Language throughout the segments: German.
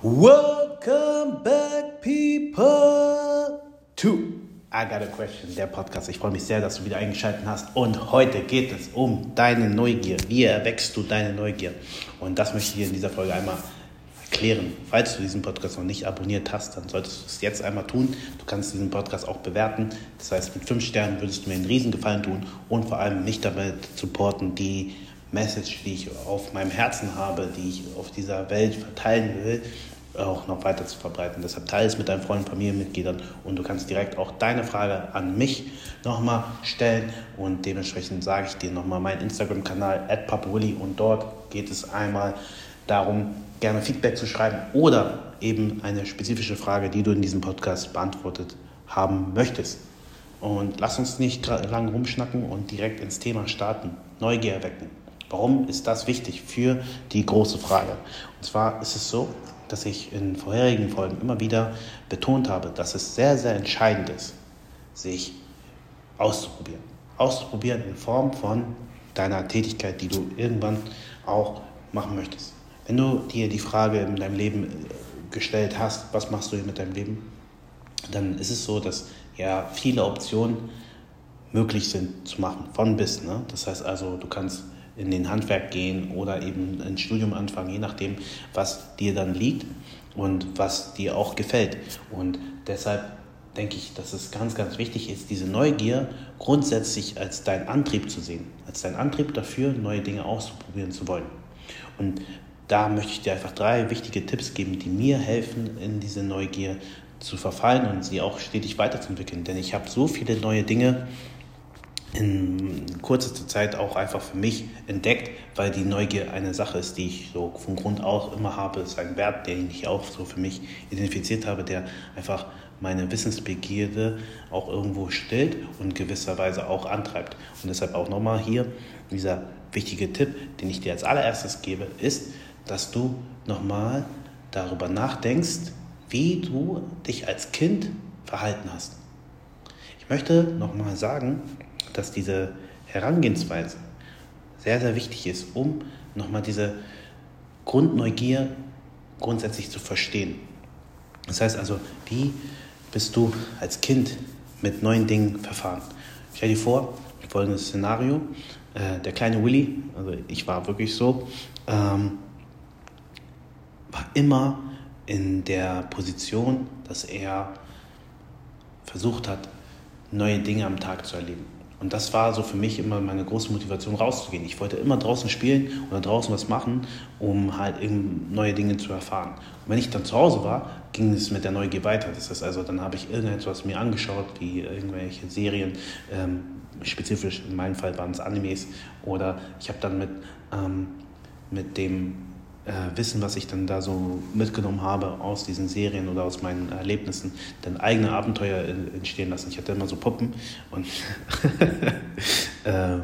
Welcome back, people, to I Got a Question, der Podcast. Ich freue mich sehr, dass du wieder eingeschaltet hast. Und heute geht es um deine Neugier. Wie erwächst du deine Neugier? Und das möchte ich dir in dieser Folge einmal erklären. Falls du diesen Podcast noch nicht abonniert hast, dann solltest du es jetzt einmal tun. Du kannst diesen Podcast auch bewerten. Das heißt, mit fünf Sternen würdest du mir einen Riesengefallen tun und vor allem mich damit supporten, die Message, die ich auf meinem Herzen habe, die ich auf dieser Welt verteilen will, auch noch weiter zu verbreiten. Deshalb teile es mit deinen Freunden, Familienmitgliedern und du kannst direkt auch deine Frage an mich nochmal stellen und dementsprechend sage ich dir nochmal meinen Instagram-Kanal @papawilly und dort geht es einmal darum, gerne Feedback zu schreiben oder eben eine spezifische Frage, die du in diesem Podcast beantwortet haben möchtest. Und lass uns nicht lange rumschnacken und direkt ins Thema starten. Neugier erwecken. Warum ist das wichtig für die große Frage? Und zwar ist es so, dass ich in vorherigen Folgen immer wieder betont habe, dass es sehr, sehr entscheidend ist, sich auszuprobieren. Auszuprobieren in Form von deiner Tätigkeit, die du irgendwann auch machen möchtest. Wenn du dir die Frage in deinem Leben äh, gestellt hast, was machst du hier mit deinem Leben, dann ist es so, dass ja viele Optionen möglich sind zu machen, von bis. Ne? Das heißt also, du kannst in den Handwerk gehen oder eben ein Studium anfangen, je nachdem, was dir dann liegt und was dir auch gefällt. Und deshalb denke ich, dass es ganz, ganz wichtig ist, diese Neugier grundsätzlich als dein Antrieb zu sehen, als dein Antrieb dafür, neue Dinge auszuprobieren zu wollen. Und da möchte ich dir einfach drei wichtige Tipps geben, die mir helfen, in diese Neugier zu verfallen und sie auch stetig weiterzuentwickeln. Denn ich habe so viele neue Dinge in kurzer Zeit auch einfach für mich entdeckt, weil die Neugier eine Sache ist, die ich so von Grund aus immer habe. Es ist ein Wert, den ich auch so für mich identifiziert habe, der einfach meine Wissensbegierde auch irgendwo stillt und gewisserweise auch antreibt. Und deshalb auch nochmal hier dieser wichtige Tipp, den ich dir als allererstes gebe, ist, dass du nochmal darüber nachdenkst, wie du dich als Kind verhalten hast. Ich möchte nochmal sagen, dass diese Herangehensweise sehr, sehr wichtig ist, um nochmal diese Grundneugier grundsätzlich zu verstehen. Das heißt also, wie bist du als Kind mit neuen Dingen verfahren? Stell dir vor, folgendes Szenario. Äh, der kleine Willy, also ich war wirklich so, ähm, war immer in der Position, dass er versucht hat, neue Dinge am Tag zu erleben. Und das war so für mich immer meine große Motivation, rauszugehen. Ich wollte immer draußen spielen oder draußen was machen, um halt neue Dinge zu erfahren. Und wenn ich dann zu Hause war, ging es mit der Neugier weiter. Das heißt also, dann habe ich irgendetwas mir angeschaut, wie irgendwelche Serien, ähm, spezifisch in meinem Fall waren es Animes, oder ich habe dann mit, ähm, mit dem äh, Wissen, was ich dann da so mitgenommen habe aus diesen Serien oder aus meinen Erlebnissen, dann eigene Abenteuer entstehen lassen. Ich hatte immer so Puppen und äh,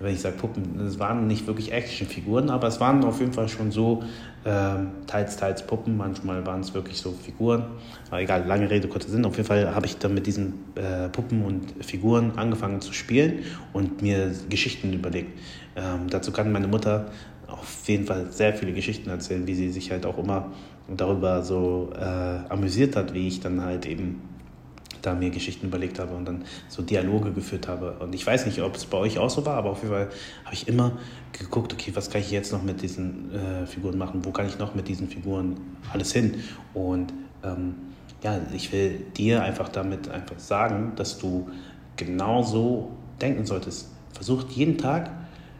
wenn ich sage Puppen, es waren nicht wirklich Actionfiguren, aber es waren auf jeden Fall schon so äh, teils, teils Puppen, manchmal waren es wirklich so Figuren. Aber egal, lange Rede, kurzer Sinn. Auf jeden Fall habe ich dann mit diesen äh, Puppen und Figuren angefangen zu spielen und mir Geschichten überlegt. Ähm, dazu kann meine Mutter auf jeden Fall sehr viele Geschichten erzählen, wie sie sich halt auch immer darüber so äh, amüsiert hat, wie ich dann halt eben da mir Geschichten überlegt habe und dann so Dialoge geführt habe. Und ich weiß nicht, ob es bei euch auch so war, aber auf jeden Fall habe ich immer geguckt, okay, was kann ich jetzt noch mit diesen äh, Figuren machen? Wo kann ich noch mit diesen Figuren alles hin? Und ähm, ja, ich will dir einfach damit einfach sagen, dass du genauso denken solltest. Versucht jeden Tag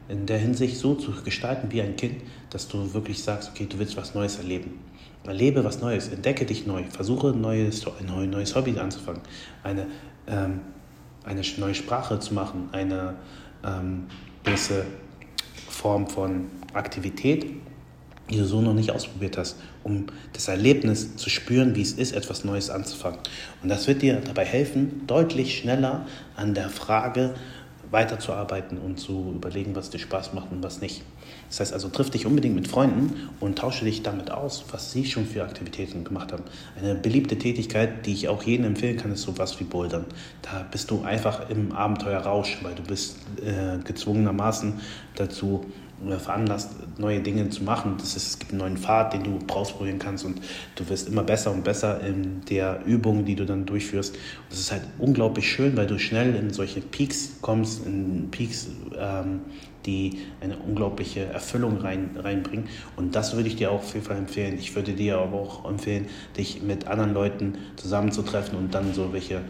in der Hinsicht so zu gestalten wie ein Kind, dass du wirklich sagst, okay, du willst was Neues erleben. Erlebe was Neues, entdecke dich neu, versuche ein neues, ein neues Hobby anzufangen, eine, ähm, eine neue Sprache zu machen, eine ähm, gewisse Form von Aktivität, die du so noch nicht ausprobiert hast, um das Erlebnis zu spüren, wie es ist, etwas Neues anzufangen. Und das wird dir dabei helfen, deutlich schneller an der Frage weiterzuarbeiten und zu überlegen, was dir Spaß macht und was nicht. Das heißt also, triff dich unbedingt mit Freunden und tausche dich damit aus, was sie schon für Aktivitäten gemacht haben. Eine beliebte Tätigkeit, die ich auch jedem empfehlen kann, ist sowas wie Bouldern. Da bist du einfach im Abenteuerrausch, weil du bist äh, gezwungenermaßen dazu äh, veranlasst, neue Dinge zu machen. Das ist, es gibt einen neuen Pfad, den du ausprobieren kannst und du wirst immer besser und besser in der Übung, die du dann durchführst. Und das ist halt unglaublich schön, weil du schnell in solche Peaks kommst, in Peaks, ähm, die eine unglaubliche Erfüllung rein, reinbringen. Und das würde ich dir auch auf jeden Fall empfehlen. Ich würde dir aber auch empfehlen, dich mit anderen Leuten zusammenzutreffen und dann so welche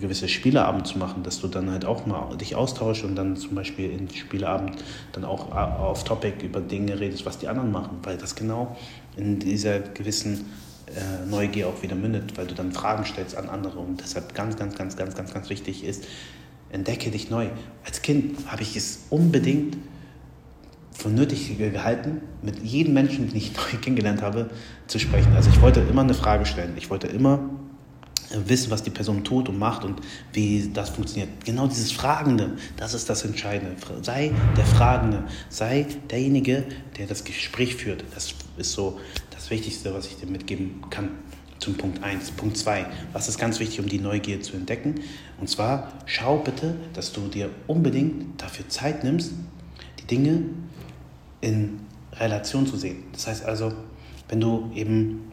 gewisse Spieleabend zu machen, dass du dann halt auch mal dich austauschst und dann zum Beispiel in Spieleabend dann auch auf Topic über Dinge redest, was die anderen machen, weil das genau in dieser gewissen äh, Neugier auch wieder mündet, weil du dann Fragen stellst an andere und deshalb ganz, ganz, ganz, ganz, ganz, ganz wichtig ist, entdecke dich neu. Als Kind habe ich es unbedingt für nötig gehalten, mit jedem Menschen, den ich neu kennengelernt habe, zu sprechen. Also ich wollte immer eine Frage stellen. Ich wollte immer wissen, was die Person tut und macht und wie das funktioniert. Genau dieses Fragende, das ist das Entscheidende. Sei der Fragende, sei derjenige, der das Gespräch führt. Das ist so das Wichtigste, was ich dir mitgeben kann zum Punkt 1. Punkt 2. Was ist ganz wichtig, um die Neugier zu entdecken? Und zwar, schau bitte, dass du dir unbedingt dafür Zeit nimmst, die Dinge in Relation zu sehen. Das heißt also, wenn du eben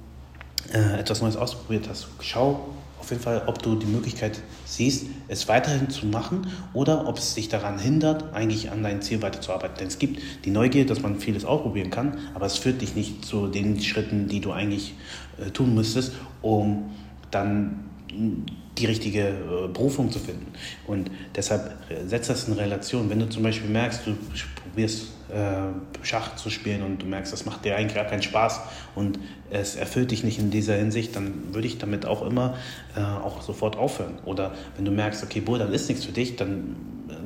äh, etwas Neues ausprobiert hast, schau auf jeden Fall, ob du die Möglichkeit siehst, es weiterhin zu machen oder ob es dich daran hindert, eigentlich an dein Ziel weiterzuarbeiten. Denn es gibt die Neugier, dass man vieles ausprobieren kann, aber es führt dich nicht zu den Schritten, die du eigentlich äh, tun müsstest, um dann die richtige äh, Berufung zu finden. Und deshalb äh, setzt das in Relation. Wenn du zum Beispiel merkst, du probierst Schach zu spielen und du merkst, das macht dir eigentlich gar keinen Spaß und es erfüllt dich nicht in dieser Hinsicht, dann würde ich damit auch immer äh, auch sofort aufhören. Oder wenn du merkst, okay, boah, dann ist nichts für dich, dann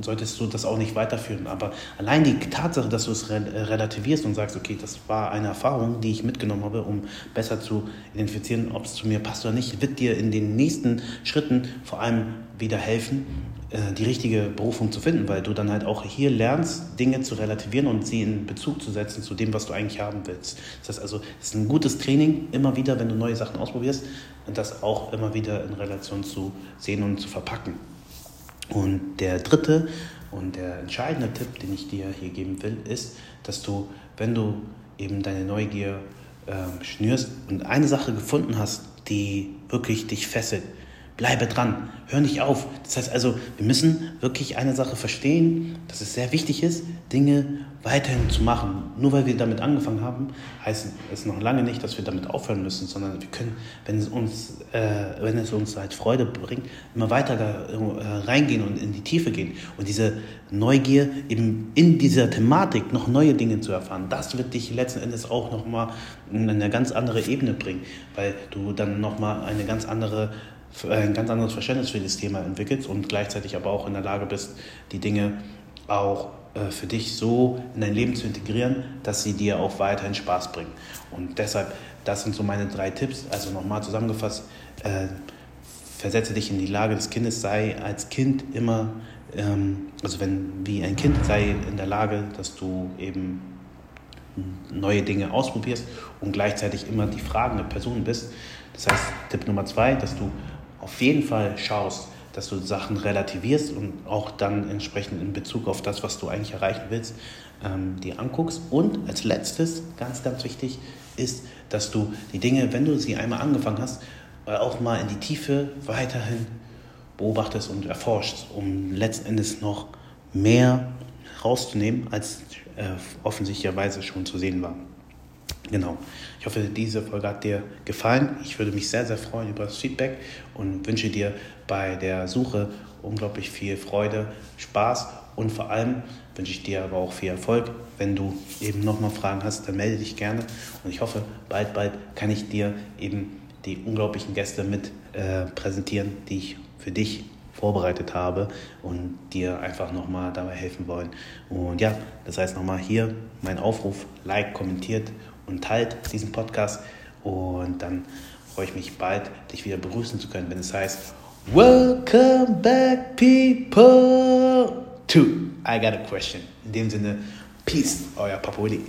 solltest du das auch nicht weiterführen. Aber allein die Tatsache, dass du es relativierst und sagst, okay, das war eine Erfahrung, die ich mitgenommen habe, um besser zu identifizieren, ob es zu mir passt oder nicht, wird dir in den nächsten Schritten vor allem wieder helfen, äh, die richtige Berufung zu finden, weil du dann halt auch hier lernst, Dinge zu relativieren und sie in Bezug zu setzen zu dem, was du eigentlich haben willst. Das heißt also, es ist ein gutes Training, immer wieder, wenn du neue Sachen ausprobierst, das auch immer wieder in Relation zu sehen und zu verpacken. Und der dritte und der entscheidende Tipp, den ich dir hier geben will, ist, dass du, wenn du eben deine Neugier äh, schnürst und eine Sache gefunden hast, die wirklich dich fesselt, bleibe dran, hör nicht auf. Das heißt also, wir müssen wirklich eine Sache verstehen, dass es sehr wichtig ist, Dinge weiterhin zu machen. Nur weil wir damit angefangen haben, heißt es noch lange nicht, dass wir damit aufhören müssen, sondern wir können, wenn es uns, äh, wenn es uns halt Freude bringt, immer weiter da äh, reingehen und in die Tiefe gehen. Und diese Neugier eben in dieser Thematik noch neue Dinge zu erfahren, das wird dich letzten Endes auch nochmal in eine ganz andere Ebene bringen, weil du dann nochmal eine ganz andere ein ganz anderes Verständnis für das Thema entwickelst und gleichzeitig aber auch in der Lage bist, die Dinge auch äh, für dich so in dein Leben zu integrieren, dass sie dir auch weiterhin Spaß bringen. Und deshalb, das sind so meine drei Tipps. Also nochmal zusammengefasst, äh, versetze dich in die Lage des Kindes, sei als Kind immer, ähm, also wenn wie ein Kind, sei in der Lage, dass du eben neue Dinge ausprobierst und gleichzeitig immer die fragende Person bist. Das heißt, Tipp Nummer zwei, dass du auf jeden Fall schaust, dass du Sachen relativierst und auch dann entsprechend in Bezug auf das, was du eigentlich erreichen willst, ähm, dir anguckst. Und als letztes, ganz, ganz wichtig, ist, dass du die Dinge, wenn du sie einmal angefangen hast, äh, auch mal in die Tiefe weiterhin beobachtest und erforschst, um letzten Endes noch mehr rauszunehmen, als äh, offensichtlicherweise schon zu sehen war. Genau. Ich hoffe, diese Folge hat dir gefallen. Ich würde mich sehr, sehr freuen über das Feedback und wünsche dir bei der Suche unglaublich viel Freude, Spaß und vor allem wünsche ich dir aber auch viel Erfolg. Wenn du eben nochmal Fragen hast, dann melde dich gerne und ich hoffe, bald, bald kann ich dir eben die unglaublichen Gäste mit äh, präsentieren, die ich für dich vorbereitet habe und dir einfach nochmal dabei helfen wollen. Und ja, das heißt nochmal hier mein Aufruf, like, kommentiert und teilt diesen Podcast. Und dann freue ich mich bald, dich wieder begrüßen zu können, wenn es heißt, Welcome back, people, to I Got a Question. In dem Sinne, Peace, euer Papa Willi.